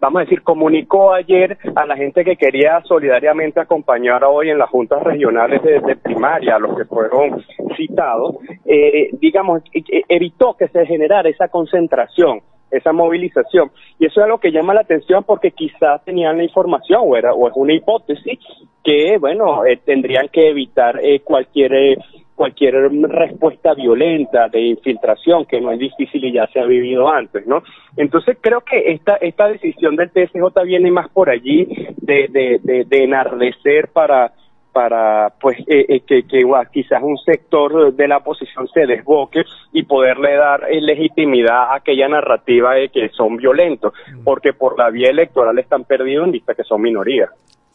vamos a decir, comunicó ayer a la gente que quería solidariamente acompañar hoy en las juntas regionales de, de primaria, los que fueron citados, eh, digamos, evitó que se generara esa concentración esa movilización. Y eso es algo que llama la atención porque quizás tenían la información o, era, o es una hipótesis que, bueno, eh, tendrían que evitar eh, cualquier, eh, cualquier respuesta violenta de infiltración, que no es difícil y ya se ha vivido antes, ¿no? Entonces creo que esta, esta decisión del TSJ viene más por allí de, de, de, de enardecer para para pues eh, eh, que, quizás un sector de la oposición se desboque y poderle dar eh, legitimidad a aquella narrativa de que son violentos, porque por la vía electoral están perdidos en vista que son minorías.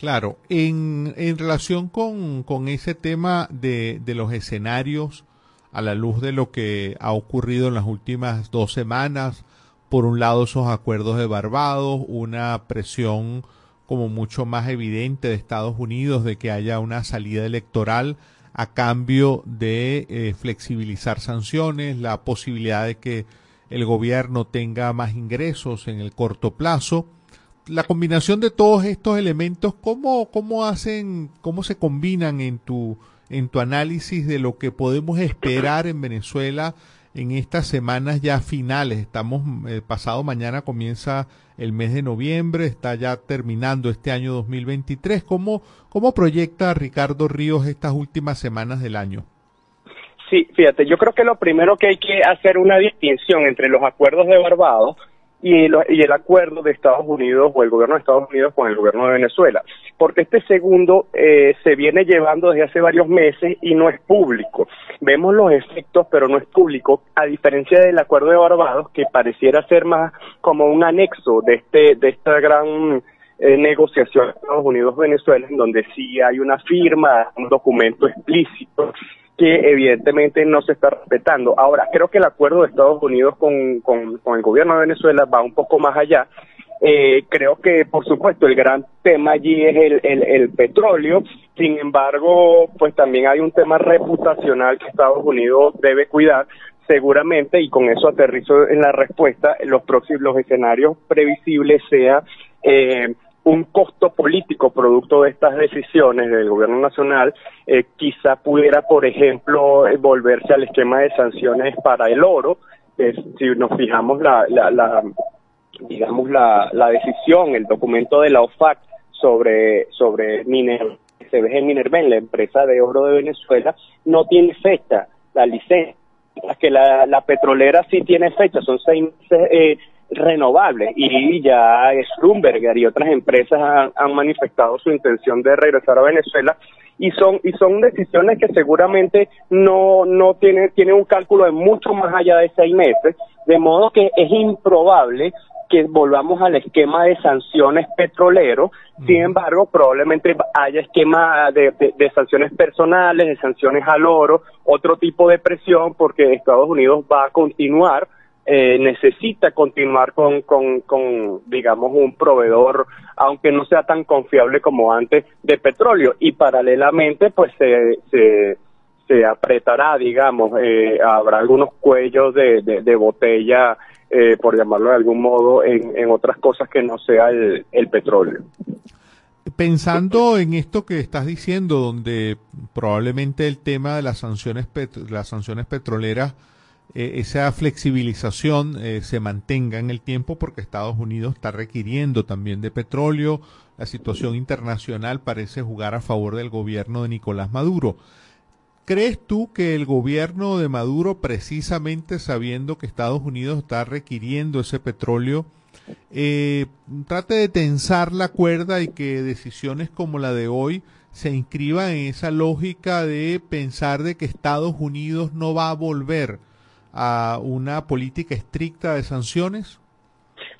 Claro, en, en relación con, con ese tema de, de los escenarios, a la luz de lo que ha ocurrido en las últimas dos semanas, por un lado esos acuerdos de Barbados, una presión como mucho más evidente de Estados Unidos de que haya una salida electoral a cambio de eh, flexibilizar sanciones, la posibilidad de que el gobierno tenga más ingresos en el corto plazo. La combinación de todos estos elementos, ¿cómo, cómo hacen, cómo se combinan en tu, en tu análisis de lo que podemos esperar en Venezuela en estas semanas ya finales? Estamos, eh, pasado mañana comienza el mes de noviembre, está ya terminando este año 2023. ¿Cómo, cómo proyecta Ricardo Ríos estas últimas semanas del año? Sí, fíjate, yo creo que lo primero que hay que hacer una distinción entre los acuerdos de Barbados y, lo, y el acuerdo de Estados Unidos o el gobierno de Estados Unidos con el gobierno de Venezuela. Porque este segundo eh, se viene llevando desde hace varios meses y no es público. Vemos los efectos, pero no es público, a diferencia del acuerdo de Barbados, que pareciera ser más como un anexo de, este, de esta gran eh, negociación de Estados Unidos-Venezuela, en donde sí hay una firma, un documento explícito que evidentemente no se está respetando. Ahora, creo que el acuerdo de Estados Unidos con, con, el gobierno de Venezuela va un poco más allá. Eh, creo que, por supuesto, el gran tema allí es el, el, el, petróleo. Sin embargo, pues también hay un tema reputacional que Estados Unidos debe cuidar. seguramente, y con eso aterrizo en la respuesta, los próximos los escenarios previsibles sea eh, un costo político producto de estas decisiones del gobierno nacional, eh, quizá pudiera, por ejemplo, eh, volverse al esquema de sanciones para el oro. Si nos fijamos la, la, la digamos la, la decisión, el documento de la OFAC sobre sobre Miner, CBG Minerven, la empresa de oro de Venezuela, no tiene fecha la licencia, que la, la petrolera sí tiene fecha, son seis meses eh, renovables. Y ya Schlumberger y otras empresas han, han manifestado su intención de regresar a Venezuela y son y son decisiones que seguramente no no tienen tienen un cálculo de mucho más allá de seis meses de modo que es improbable que volvamos al esquema de sanciones petroleros, sin embargo, probablemente haya esquema de, de, de sanciones personales, de sanciones al oro, otro tipo de presión, porque Estados Unidos va a continuar eh, necesita continuar con, con, digamos, un proveedor, aunque no sea tan confiable como antes, de petróleo. Y paralelamente, pues se, se, apretará, digamos, eh, habrá algunos cuellos de, de, de botella, eh, por llamarlo de algún modo, en, en otras cosas que no sea el, el petróleo. Pensando en esto que estás diciendo, donde probablemente el tema de las sanciones, pet las sanciones petroleras eh, esa flexibilización eh, se mantenga en el tiempo porque Estados Unidos está requiriendo también de petróleo. La situación internacional parece jugar a favor del gobierno de Nicolás Maduro. ¿Crees tú que el gobierno de Maduro, precisamente sabiendo que Estados Unidos está requiriendo ese petróleo, eh, trate de tensar la cuerda y que decisiones como la de hoy se inscriban en esa lógica de pensar de que Estados Unidos no va a volver a una política estricta de sanciones?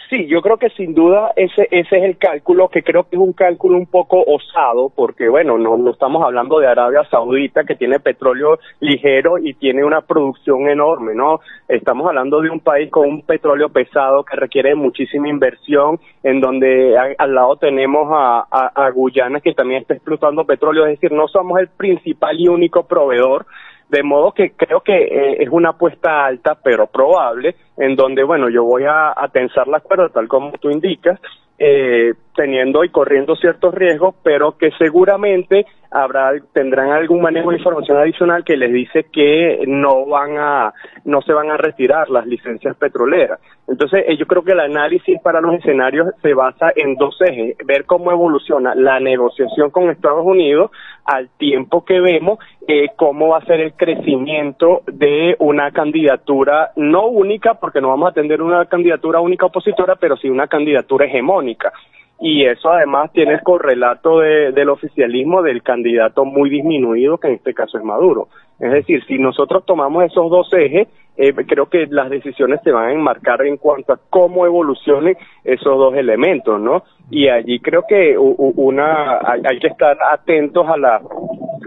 Sí, yo creo que sin duda ese ese es el cálculo, que creo que es un cálculo un poco osado, porque bueno, no, no estamos hablando de Arabia Saudita que tiene petróleo ligero y tiene una producción enorme, ¿no? Estamos hablando de un país con un petróleo pesado que requiere muchísima inversión, en donde al lado tenemos a, a, a Guyana que también está explotando petróleo, es decir, no somos el principal y único proveedor, de modo que creo que eh, es una apuesta alta, pero probable, en donde, bueno, yo voy a, tensar la cuerda, tal como tú indicas, eh, teniendo y corriendo ciertos riesgos, pero que seguramente habrá tendrán algún manejo de información adicional que les dice que no van a no se van a retirar las licencias petroleras. Entonces, eh, yo creo que el análisis para los escenarios se basa en dos ejes, ver cómo evoluciona la negociación con Estados Unidos al tiempo que vemos eh, cómo va a ser el crecimiento de una candidatura no única, porque no vamos a tener una candidatura única opositora, pero sí una candidatura hegemónica y eso además tiene el correlato de, del oficialismo del candidato muy disminuido, que en este caso es Maduro. Es decir, si nosotros tomamos esos dos ejes, eh, creo que las decisiones se van a enmarcar en cuanto a cómo evolucionen esos dos elementos, ¿no? Y allí creo que una hay, que estar atentos a las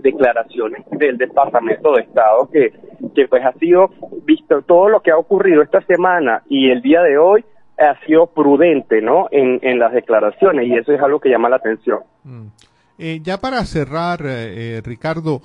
declaraciones del Departamento de Estado que, que pues ha sido visto todo lo que ha ocurrido esta semana y el día de hoy ha sido prudente ¿no? en, en las declaraciones y eso es algo que llama la atención. Mm. Eh, ya para cerrar, eh, Ricardo,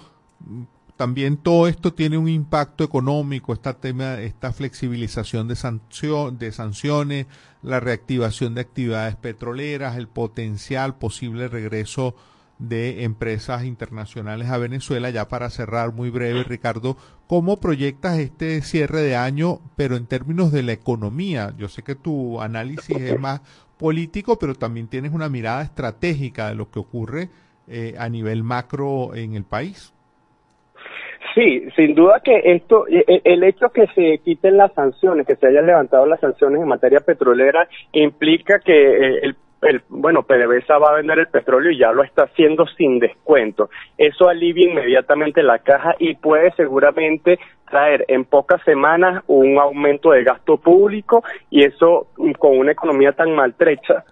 también todo esto tiene un impacto económico, esta tema, esta flexibilización de, sanción, de sanciones, la reactivación de actividades petroleras, el potencial posible regreso de empresas internacionales a Venezuela. Ya para cerrar muy breve, Ricardo, ¿cómo proyectas este cierre de año, pero en términos de la economía? Yo sé que tu análisis es más político, pero también tienes una mirada estratégica de lo que ocurre eh, a nivel macro en el país. Sí, sin duda que esto, el hecho que se quiten las sanciones, que se hayan levantado las sanciones en materia petrolera, implica que eh, el el, bueno, PDVSA va a vender el petróleo y ya lo está haciendo sin descuento. Eso alivia inmediatamente la caja y puede seguramente traer en pocas semanas un aumento de gasto público y eso con una economía tan maltrecha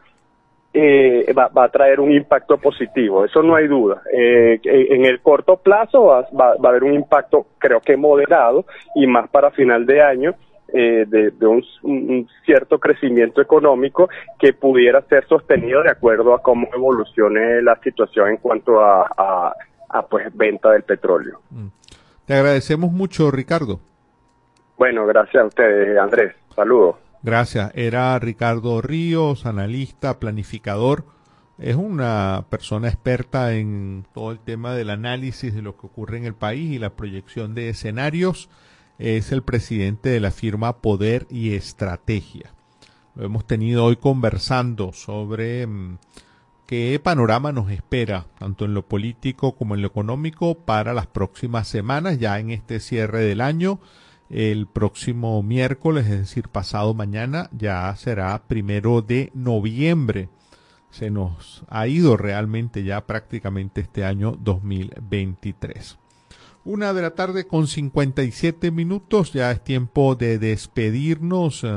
eh, va, va, a traer un impacto positivo, eso no hay duda. Eh, en el corto plazo va, va, va a haber un impacto creo que moderado y más para final de año eh, de, de un, un, cierto crecimiento económico que pudiera ser sostenido de acuerdo a cómo evolucione la situación en cuanto a, a, a pues venta del petróleo. Mm. Te agradecemos mucho, Ricardo. Bueno, gracias a ustedes, Andrés. Saludos. Gracias. Era Ricardo Ríos, analista, planificador. Es una persona experta en todo el tema del análisis de lo que ocurre en el país y la proyección de escenarios. Es el presidente de la firma Poder y Estrategia. Lo hemos tenido hoy conversando sobre mm, qué panorama nos espera, tanto en lo político como en lo económico, para las próximas semanas, ya en este cierre del año. El próximo miércoles, es decir, pasado mañana, ya será primero de noviembre. Se nos ha ido realmente ya prácticamente este año 2023. Una de la tarde con 57 minutos, ya es tiempo de despedirnos.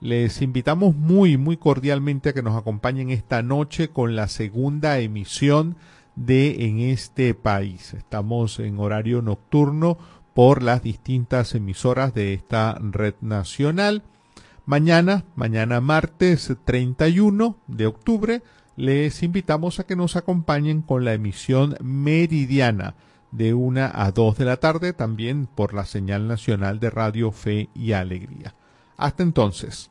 Les invitamos muy, muy cordialmente a que nos acompañen esta noche con la segunda emisión de En este país. Estamos en horario nocturno por las distintas emisoras de esta red nacional. Mañana, mañana martes 31 de octubre, les invitamos a que nos acompañen con la emisión meridiana de 1 a 2 de la tarde, también por la señal nacional de Radio Fe y Alegría. Hasta entonces.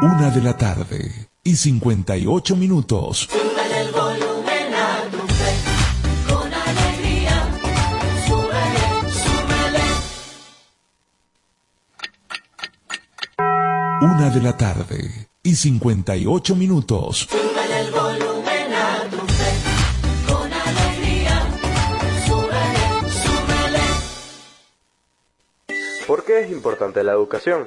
Una de la tarde y 58 minutos. Súbele el volumen a tu fe, con alegría. Súbele, súbele. Una de la tarde y 58 minutos. Súbele el volumen a tu fe, con alegría. Súbele, súbele. ¿Por qué es importante la educación?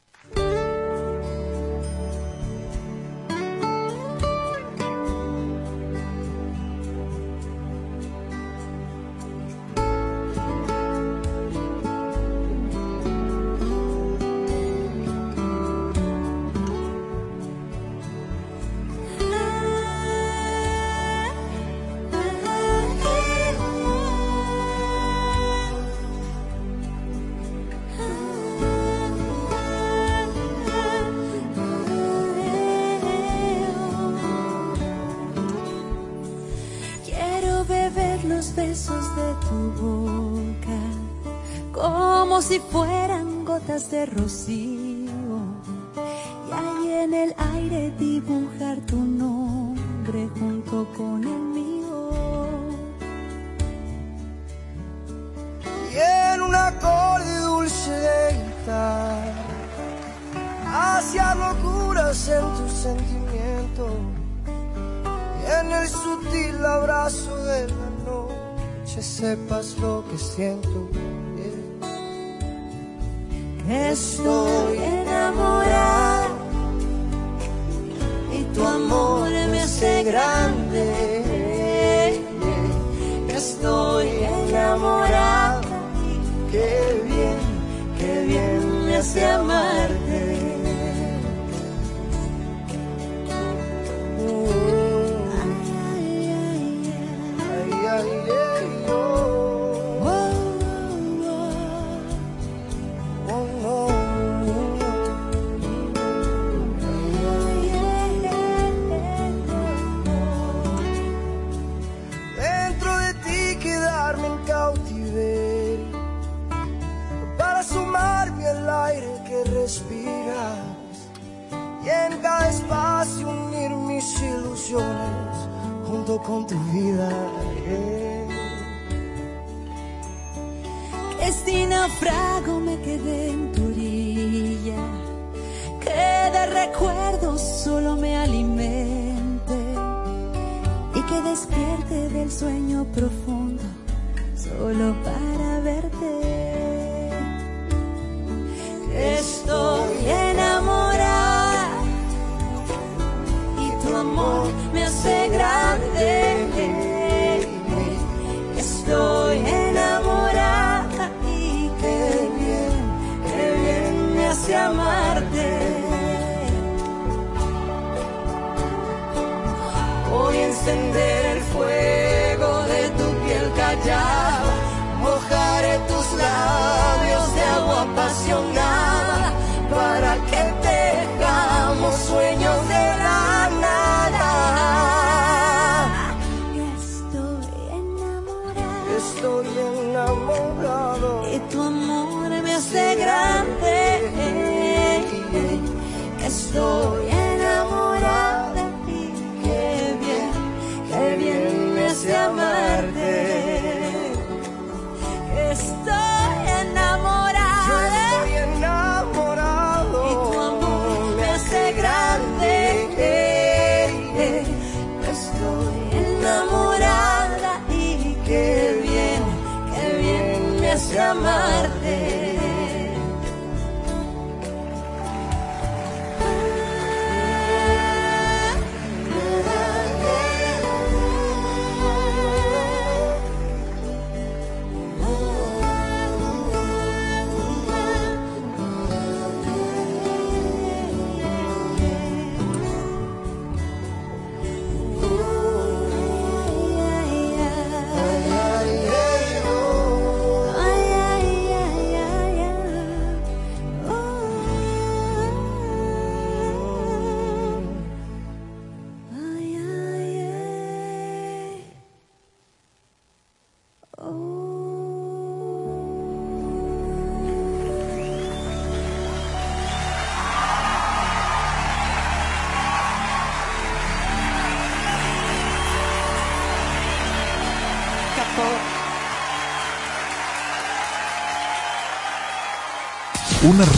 Estoy enamorada y tu amor me hace grande. Estoy enamorada qué bien, qué bien me hace amarte. Junto con tu vida. Que si naufrago me quedé en tu orilla, que de recuerdos solo me alimente y que despierte del sueño profundo solo para verte. Amarte. Voy a encender me hace grande. Estoy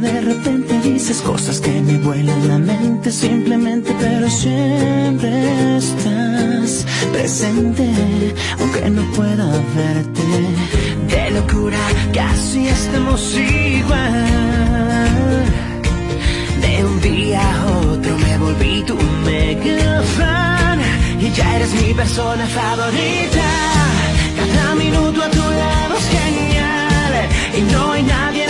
de repente dices cosas que me vuelan la mente simplemente, pero siempre estás presente, aunque no pueda verte. De locura, casi estamos igual. De un día a otro me volví tu mega fan y ya eres mi persona favorita. Cada minuto a tu lado es genial y no hay nadie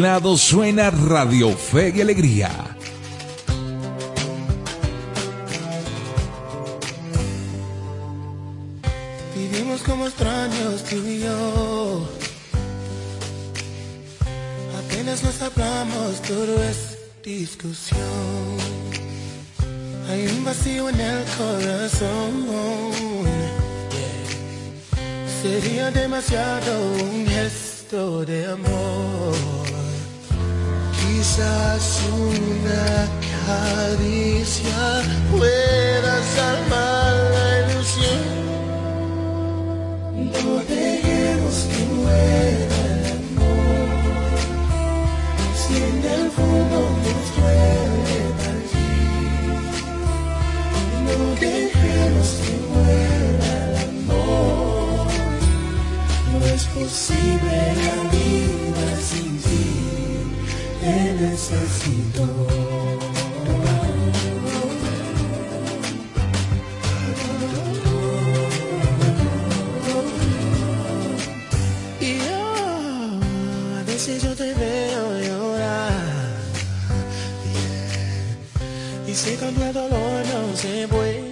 aislados suena Radio Fe y Alegría.